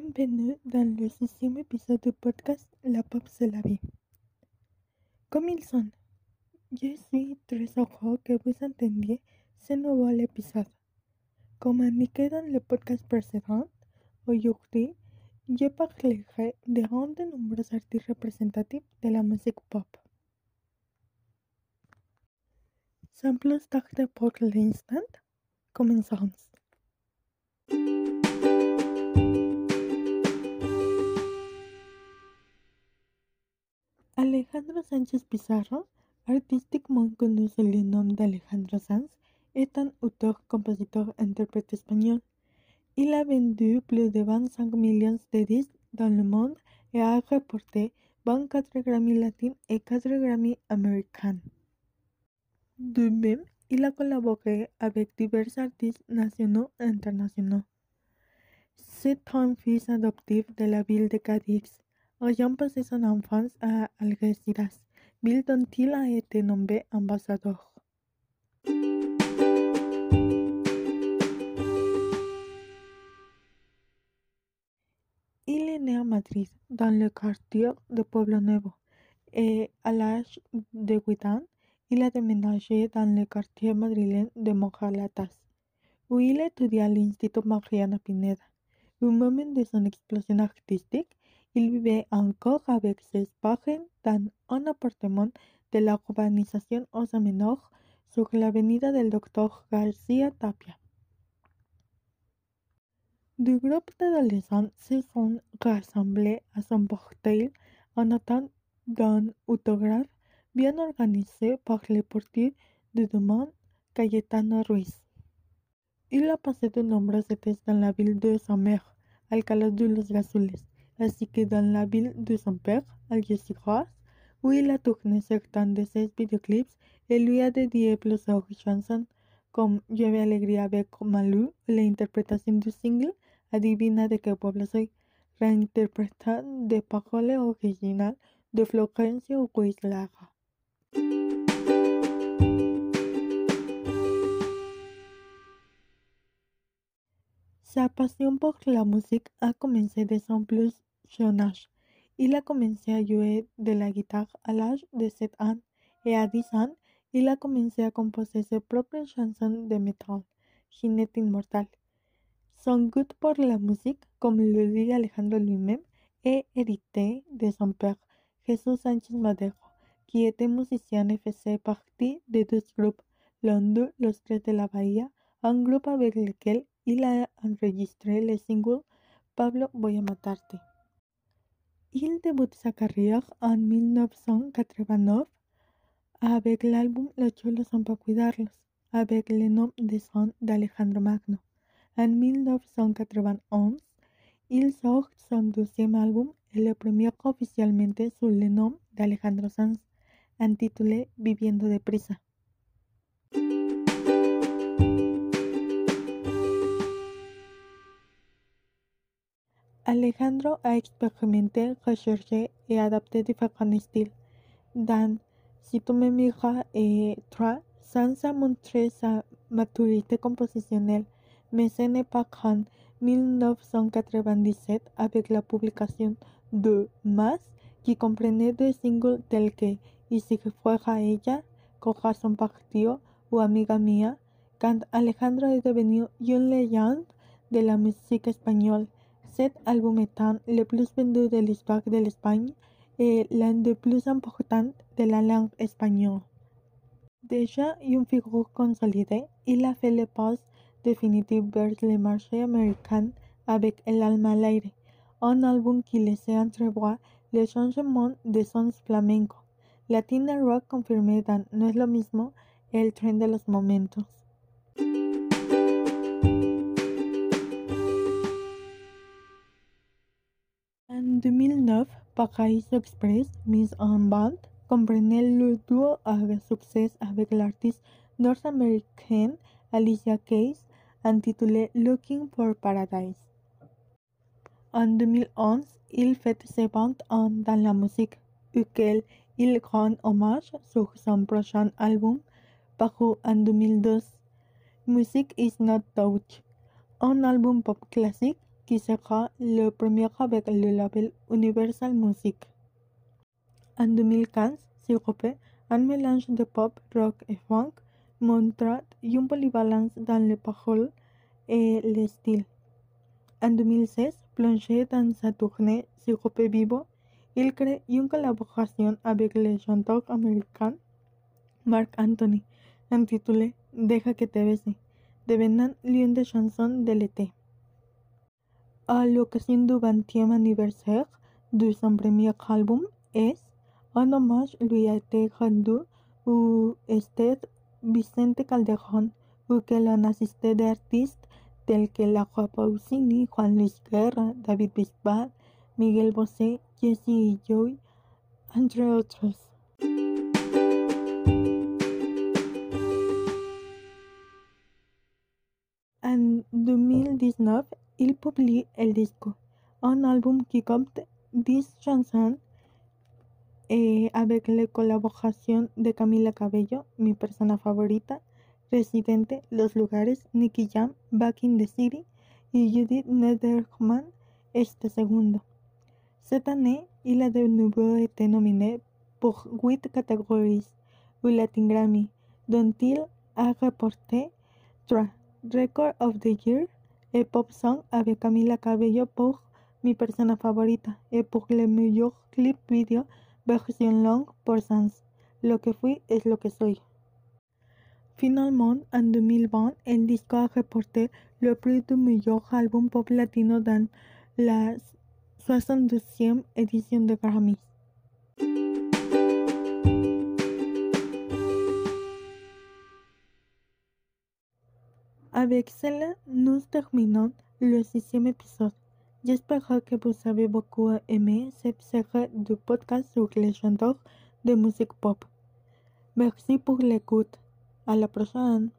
Bienvenue dans le sixième épisode du podcast La Pop c'est la vie. Commençons. Je suis très heureux que vous entendiez ce nouvel épisode. Comme indiqué dans le podcast précédent, aujourd'hui, je parlerai de un de nombreux artistes représentatifs de la musique pop. Sans plus tarder pour l'instant, commençons. Alejandro Sánchez Pizarro, artistiquement connu sous le nom d'Alejandro Sanz, est un auteur, compositeur, interprète espagnol. Il a vendu plus de 25 millions de disques dans le monde et a remporté 24 Grammy latins et 4 Grammy américains. De même, il a collaboré avec divers artistes nationaux et internationaux. C'est un fils adoptif de la ville de Cadix, ayant passé son enfance à Algeciras, ville dont il a été nommé ambassadeur. Il est né à Madrid, dans le quartier de Pueblo Nuevo, et à l'âge de 8 ans, il a déménagé dans le quartier madrilène de Mojalatas, où il étudia à l'Institut Mariana Pineda. Au moment de son explosion artistique, il vivait encore avec ses parents dans un appartement de la urbanisation Osa Menor sur l'avenida del Doctor García Tapia. Du groupe d'adolescents se sont rassemblés à son portail en attente d'un autographe bien organisé par le portier de demande Cayetano Ruiz. Il a passé de nombreux étés dans la ville de sa mère, Alcalá de los Azules, ainsi que dans la ville de son père, Algeciras, où il a tourné certains de ses vidéoclips et lui a dédié plusieurs chansons, comme Lleve Alegría avec Malou, l'interprétation du single Adivina de qué pueblo soy, reinterprétant des paroles originales de Florencio Ruiz Lara. Sa passion pour la musique a commencé dès son plus âge. Il a commencé à jouer de la guitare à l'âge de 7 ans et à 10 ans, il a commencé à composer ses propres chansons de métal, Ginette Immortal. Son goût pour la musique, comme le dit Alejandro lui-même, est hérité de son père, Jesús Sánchez Madero, qui était musicien et faisait partie de deux groupes, l'un Los Tres de la Bahía, un groupe avec lequel il a enregistré le single Pablo Voy a Matarte. Il débute sa carrière en 1989 avec l'album Los cholos son para cuidarlos, avec le nom de son d'Alejandro Magno. En 1991, il sort son deuxième album et le premier officialmente sous le nom d'Alejandro Sanz, intitulé Viviendo deprisa. Alejandro a expérimenté, recherché et adapté différents styles. Dans Si tu me miras et Trois, Sanz a montré sa maturité compositionnelle, mais ce n'est pas qu'en 1997, avec la publication de Más, qui comprenait des singles tels que Y si fuera ella, Corazón Partido ou Amiga Mía, quand Alejandro est devenu une légende de la musique espagnole. Cet album étant le plus vendu de l'histoire de l'Espagne et l'un des plus importants de la langue espagnole. Déjà une figure consolidée, il a fait le pas définitif vers le marché américain avec El alma al aire, un album qui laissait entrevoir le changement de sons flamenco, latina rock confirmé dans No es lo mismo el tren de los momentos. 2009, Paraíso Express, mise en bande, comprenait le duo à succès avec l'artiste nord-américaine Alicia Keys, intitulé Looking for Paradise. En 2011, il fait ses ventes en dans la musique, auquel il rend hommage sur son prochain album, paru en 2012, Music is Not Touch, un album pop classique qui sera le premier avec le label Universal Music. En 2015, Sirope, un mélange de pop, rock et funk, montra une polyvalence dans les paroles et le style. En 2016, plongé dans sa tournée Sirope Vivo, il crée une collaboration avec le chanteur américain Mark Anthony, intitulée Deja que te bese, devenant l'une des chansons de l'été. À l'occasion du 20e anniversaire de son premier album, S, un hommage lui a été rendu au stade Vicente Calderón, auquel on assisté d'artistes tels que Laura Pausini, Juan Luis Guerra, David Bisbal, Miguel Bosé, Jesse Joy, entre otros. En 2019, il publie El Disco, un album qui compte 10 chansons et avec la colaboración de Camila Cabello, mi persona favorita, Residente, Los Lugares, Nicky Jam, Back in the City y Judith Nederman este segundo. Cette année, il a de nouveau été nominé pour 8 catégories au Latin Grammy, dont il a remporté 3 Record of the Year Pop Song avec Camila Cabello pour Mi Persona Favorita et pour le meilleur clip video version longue pour Sans. Lo que fui es lo que soy. Finalement, en 2020, el disco a remporté le prix du meilleur album pop latino dans la 72e édition de Grammys. Avec cela, nous terminons le sixième épisode. J'espère que vous avez beaucoup aimé cette série de podcasts sur les chanteurs de musique pop. Merci pour l'écoute. À la prochaine.